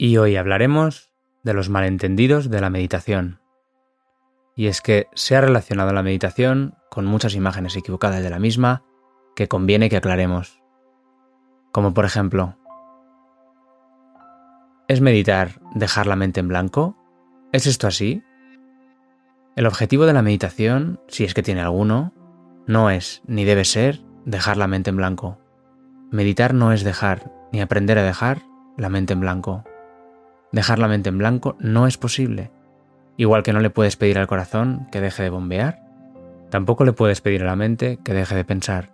Y hoy hablaremos de los malentendidos de la meditación. Y es que se ha relacionado la meditación con muchas imágenes equivocadas de la misma que conviene que aclaremos. Como por ejemplo, ¿es meditar dejar la mente en blanco? ¿Es esto así? El objetivo de la meditación, si es que tiene alguno, no es ni debe ser dejar la mente en blanco. Meditar no es dejar ni aprender a dejar la mente en blanco. Dejar la mente en blanco no es posible. Igual que no le puedes pedir al corazón que deje de bombear, tampoco le puedes pedir a la mente que deje de pensar,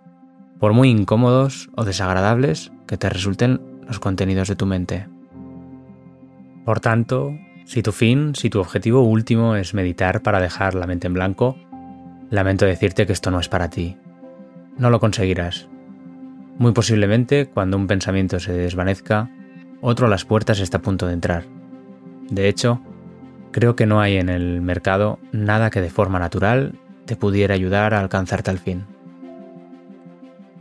por muy incómodos o desagradables que te resulten los contenidos de tu mente. Por tanto, si tu fin, si tu objetivo último es meditar para dejar la mente en blanco, lamento decirte que esto no es para ti. No lo conseguirás. Muy posiblemente, cuando un pensamiento se desvanezca, otro a las puertas está a punto de entrar. De hecho, creo que no hay en el mercado nada que de forma natural te pudiera ayudar a alcanzar tal fin.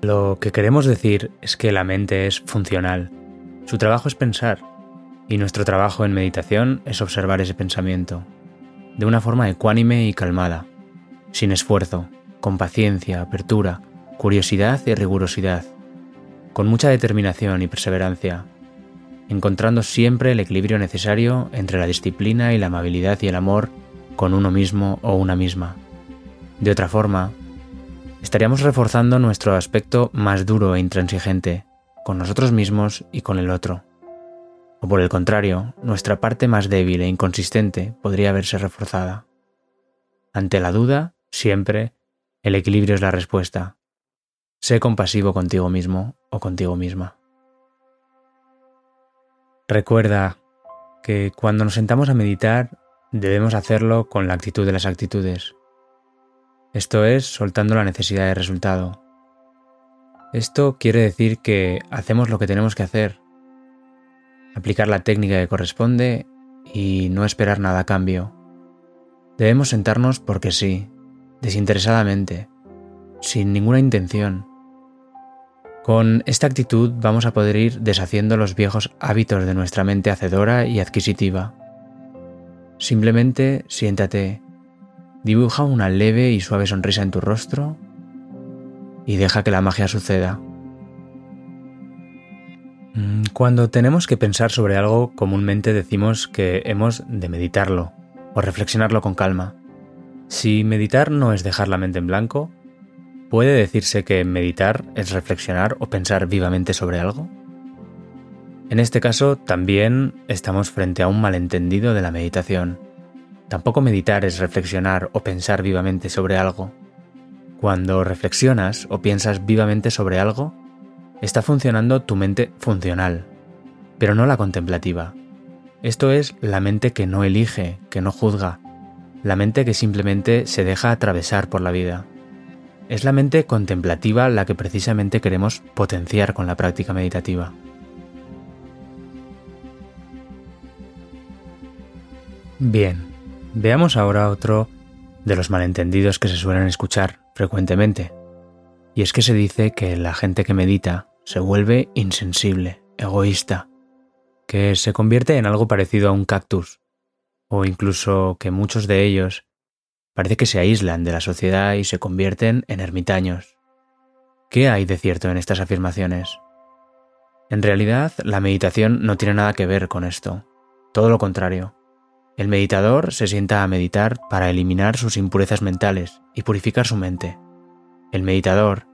Lo que queremos decir es que la mente es funcional. Su trabajo es pensar, y nuestro trabajo en meditación es observar ese pensamiento, de una forma ecuánime y calmada, sin esfuerzo, con paciencia, apertura, curiosidad y rigurosidad, con mucha determinación y perseverancia, encontrando siempre el equilibrio necesario entre la disciplina y la amabilidad y el amor con uno mismo o una misma. De otra forma, estaríamos reforzando nuestro aspecto más duro e intransigente, con nosotros mismos y con el otro. O por el contrario, nuestra parte más débil e inconsistente podría verse reforzada. Ante la duda, siempre, el equilibrio es la respuesta. Sé compasivo contigo mismo o contigo misma. Recuerda que cuando nos sentamos a meditar debemos hacerlo con la actitud de las actitudes. Esto es soltando la necesidad de resultado. Esto quiere decir que hacemos lo que tenemos que hacer, aplicar la técnica que corresponde y no esperar nada a cambio. Debemos sentarnos porque sí, desinteresadamente, sin ninguna intención, con esta actitud vamos a poder ir deshaciendo los viejos hábitos de nuestra mente hacedora y adquisitiva. Simplemente siéntate, dibuja una leve y suave sonrisa en tu rostro y deja que la magia suceda. Mm, cuando tenemos que pensar sobre algo, comúnmente decimos que hemos de meditarlo o reflexionarlo con calma. Si meditar no es dejar la mente en blanco, ¿Puede decirse que meditar es reflexionar o pensar vivamente sobre algo? En este caso, también estamos frente a un malentendido de la meditación. Tampoco meditar es reflexionar o pensar vivamente sobre algo. Cuando reflexionas o piensas vivamente sobre algo, está funcionando tu mente funcional, pero no la contemplativa. Esto es la mente que no elige, que no juzga, la mente que simplemente se deja atravesar por la vida. Es la mente contemplativa la que precisamente queremos potenciar con la práctica meditativa. Bien, veamos ahora otro de los malentendidos que se suelen escuchar frecuentemente. Y es que se dice que la gente que medita se vuelve insensible, egoísta, que se convierte en algo parecido a un cactus, o incluso que muchos de ellos Parece que se aíslan de la sociedad y se convierten en ermitaños. ¿Qué hay de cierto en estas afirmaciones? En realidad, la meditación no tiene nada que ver con esto. Todo lo contrario. El meditador se sienta a meditar para eliminar sus impurezas mentales y purificar su mente. El meditador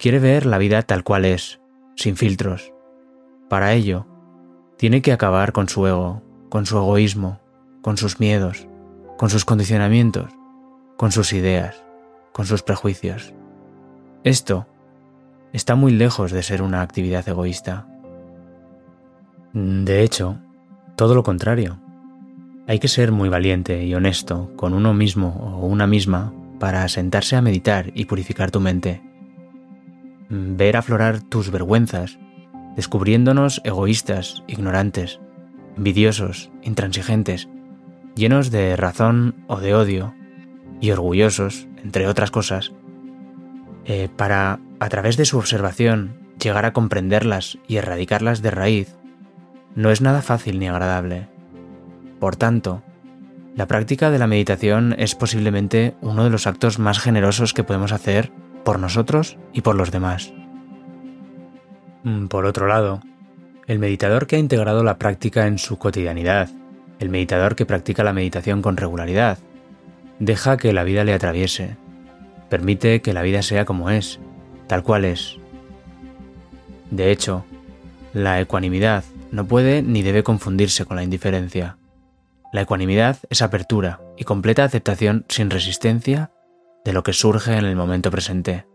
quiere ver la vida tal cual es, sin filtros. Para ello, tiene que acabar con su ego, con su egoísmo, con sus miedos, con sus condicionamientos con sus ideas, con sus prejuicios. Esto está muy lejos de ser una actividad egoísta. De hecho, todo lo contrario. Hay que ser muy valiente y honesto con uno mismo o una misma para sentarse a meditar y purificar tu mente. Ver aflorar tus vergüenzas, descubriéndonos egoístas, ignorantes, envidiosos, intransigentes, llenos de razón o de odio, y orgullosos, entre otras cosas, eh, para, a través de su observación, llegar a comprenderlas y erradicarlas de raíz, no es nada fácil ni agradable. Por tanto, la práctica de la meditación es posiblemente uno de los actos más generosos que podemos hacer por nosotros y por los demás. Mm, por otro lado, el meditador que ha integrado la práctica en su cotidianidad, el meditador que practica la meditación con regularidad, deja que la vida le atraviese, permite que la vida sea como es, tal cual es. De hecho, la ecuanimidad no puede ni debe confundirse con la indiferencia. La ecuanimidad es apertura y completa aceptación sin resistencia de lo que surge en el momento presente.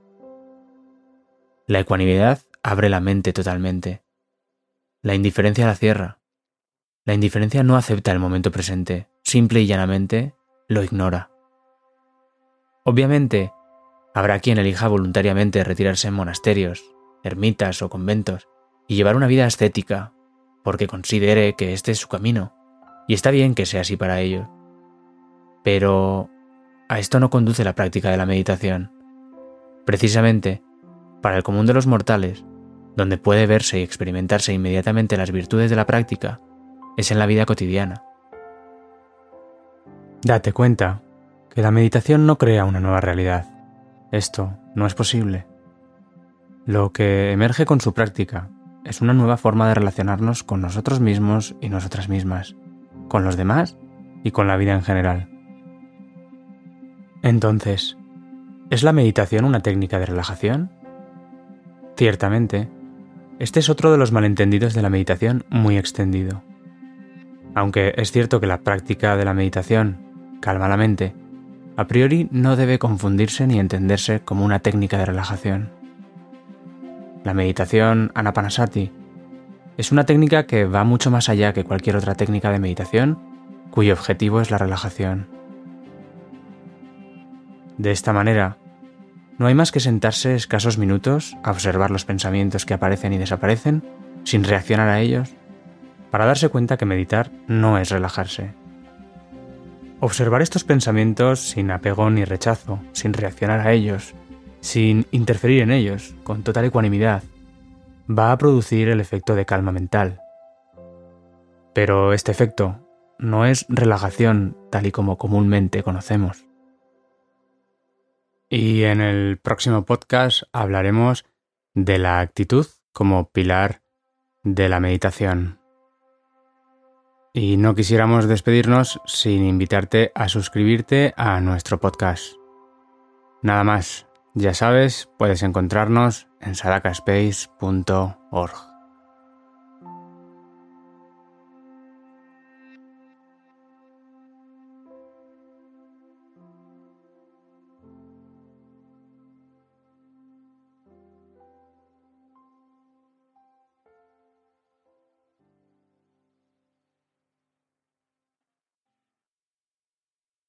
La ecuanimidad abre la mente totalmente. La indiferencia la cierra. La indiferencia no acepta el momento presente, simple y llanamente lo ignora. Obviamente, habrá quien elija voluntariamente retirarse en monasterios, ermitas o conventos y llevar una vida ascética, porque considere que este es su camino, y está bien que sea así para ellos. Pero a esto no conduce la práctica de la meditación. Precisamente, para el común de los mortales, donde puede verse y experimentarse inmediatamente las virtudes de la práctica, es en la vida cotidiana. Date cuenta que la meditación no crea una nueva realidad. Esto no es posible. Lo que emerge con su práctica es una nueva forma de relacionarnos con nosotros mismos y nosotras mismas, con los demás y con la vida en general. Entonces, ¿es la meditación una técnica de relajación? Ciertamente, este es otro de los malentendidos de la meditación muy extendido. Aunque es cierto que la práctica de la meditación calma la mente, a priori no debe confundirse ni entenderse como una técnica de relajación. La meditación anapanasati es una técnica que va mucho más allá que cualquier otra técnica de meditación cuyo objetivo es la relajación. De esta manera, no hay más que sentarse escasos minutos a observar los pensamientos que aparecen y desaparecen sin reaccionar a ellos, para darse cuenta que meditar no es relajarse. Observar estos pensamientos sin apego ni rechazo, sin reaccionar a ellos, sin interferir en ellos, con total ecuanimidad, va a producir el efecto de calma mental. Pero este efecto no es relajación tal y como comúnmente conocemos. Y en el próximo podcast hablaremos de la actitud como pilar de la meditación. Y no quisiéramos despedirnos sin invitarte a suscribirte a nuestro podcast. Nada más, ya sabes, puedes encontrarnos en sadakaspace.org.